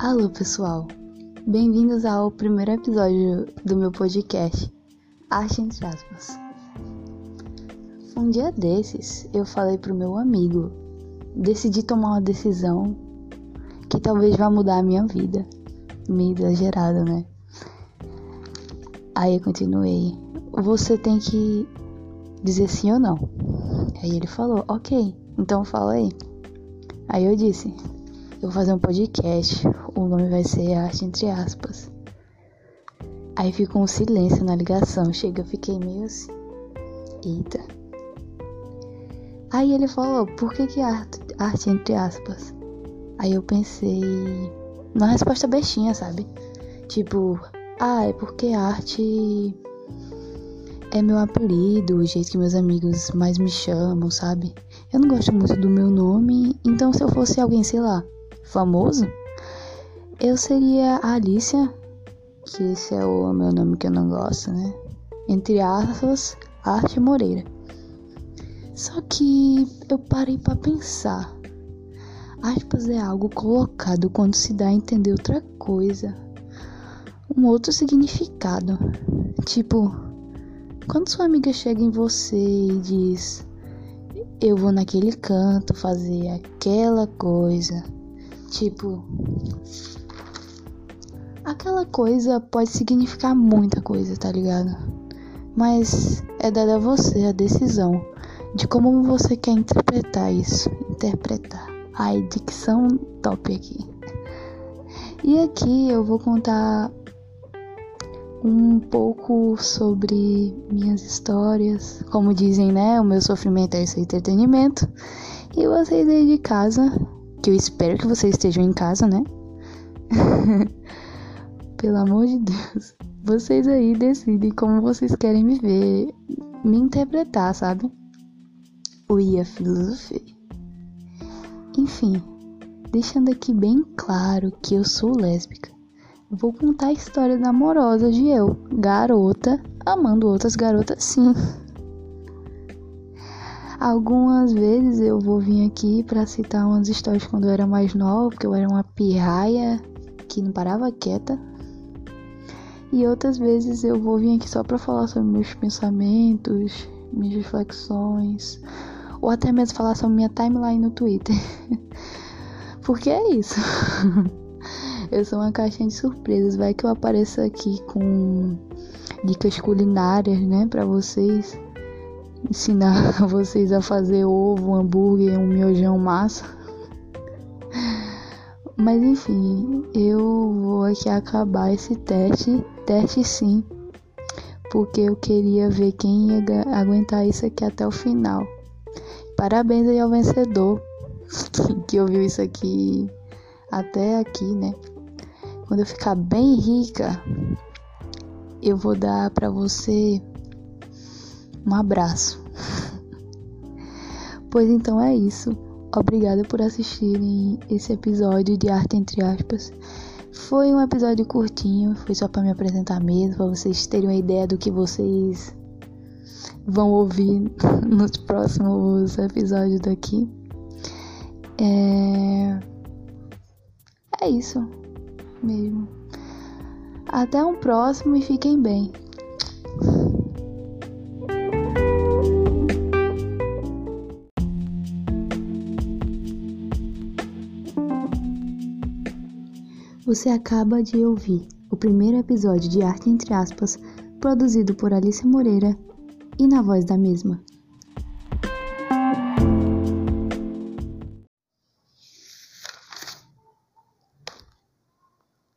Alô, pessoal! Bem-vindos ao primeiro episódio do meu podcast, Arte Entre Aspas. Um dia desses, eu falei pro meu amigo, decidi tomar uma decisão que talvez vá mudar a minha vida. Meio exagerado, né? Aí eu continuei, você tem que dizer sim ou não. Aí ele falou, ok, então fala aí. Aí eu disse, eu vou fazer um podcast, o nome vai ser Arte Entre Aspas. Aí ficou um silêncio na ligação, chega, eu fiquei meio assim, eita. Aí ele falou, por que que arte, arte entre aspas? Aí eu pensei numa resposta bestinha, sabe? Tipo, ah, é porque arte é meu apelido, o jeito que meus amigos mais me chamam, sabe? Eu não gosto muito do meu nome, então se eu fosse alguém, sei lá, famoso, eu seria a Alicia, que esse é o meu nome que eu não gosto, né? Entre aspas, Arte Moreira. Só que eu parei para pensar. Aspas é algo colocado quando se dá a entender outra coisa, um outro significado. Tipo, quando sua amiga chega em você e diz: Eu vou naquele canto fazer aquela coisa. Tipo, aquela coisa pode significar muita coisa, tá ligado? Mas é dada a você a decisão de como você quer interpretar isso. Interpretar. Ai, dicção top aqui. E aqui eu vou contar um pouco sobre minhas histórias. Como dizem, né? O meu sofrimento é esse entretenimento. E vocês aí de casa, que eu espero que vocês estejam em casa, né? Pelo amor de Deus. Vocês aí decidem como vocês querem me ver, me interpretar, sabe? O IA Filosofia. Enfim, deixando aqui bem claro que eu sou lésbica Vou contar a história amorosa de eu, garota, amando outras garotas sim. Algumas vezes eu vou vir aqui para citar umas histórias quando eu era mais nova, porque eu era uma pirraia que não parava quieta. E outras vezes eu vou vir aqui só para falar sobre meus pensamentos, minhas reflexões, ou até mesmo falar sobre minha timeline no Twitter. porque é isso. Eu sou uma caixinha de surpresas. Vai que eu apareço aqui com dicas culinárias, né, para vocês. Ensinar vocês a fazer ovo, hambúrguer, um miojão massa. Mas enfim, eu vou aqui acabar esse teste. Teste sim. Porque eu queria ver quem ia aguentar isso aqui até o final. Parabéns aí ao vencedor que ouviu isso aqui até aqui, né? Quando eu ficar bem rica, eu vou dar para você um abraço. pois então é isso. Obrigada por assistirem esse episódio de Arte Entre Aspas. Foi um episódio curtinho, foi só para me apresentar mesmo, para vocês terem uma ideia do que vocês vão ouvir nos próximos episódios daqui. É, é isso mesmo. Até um próximo e fiquem bem. Você acaba de ouvir o primeiro episódio de Arte Entre Aspas, produzido por Alice Moreira e na voz da mesma,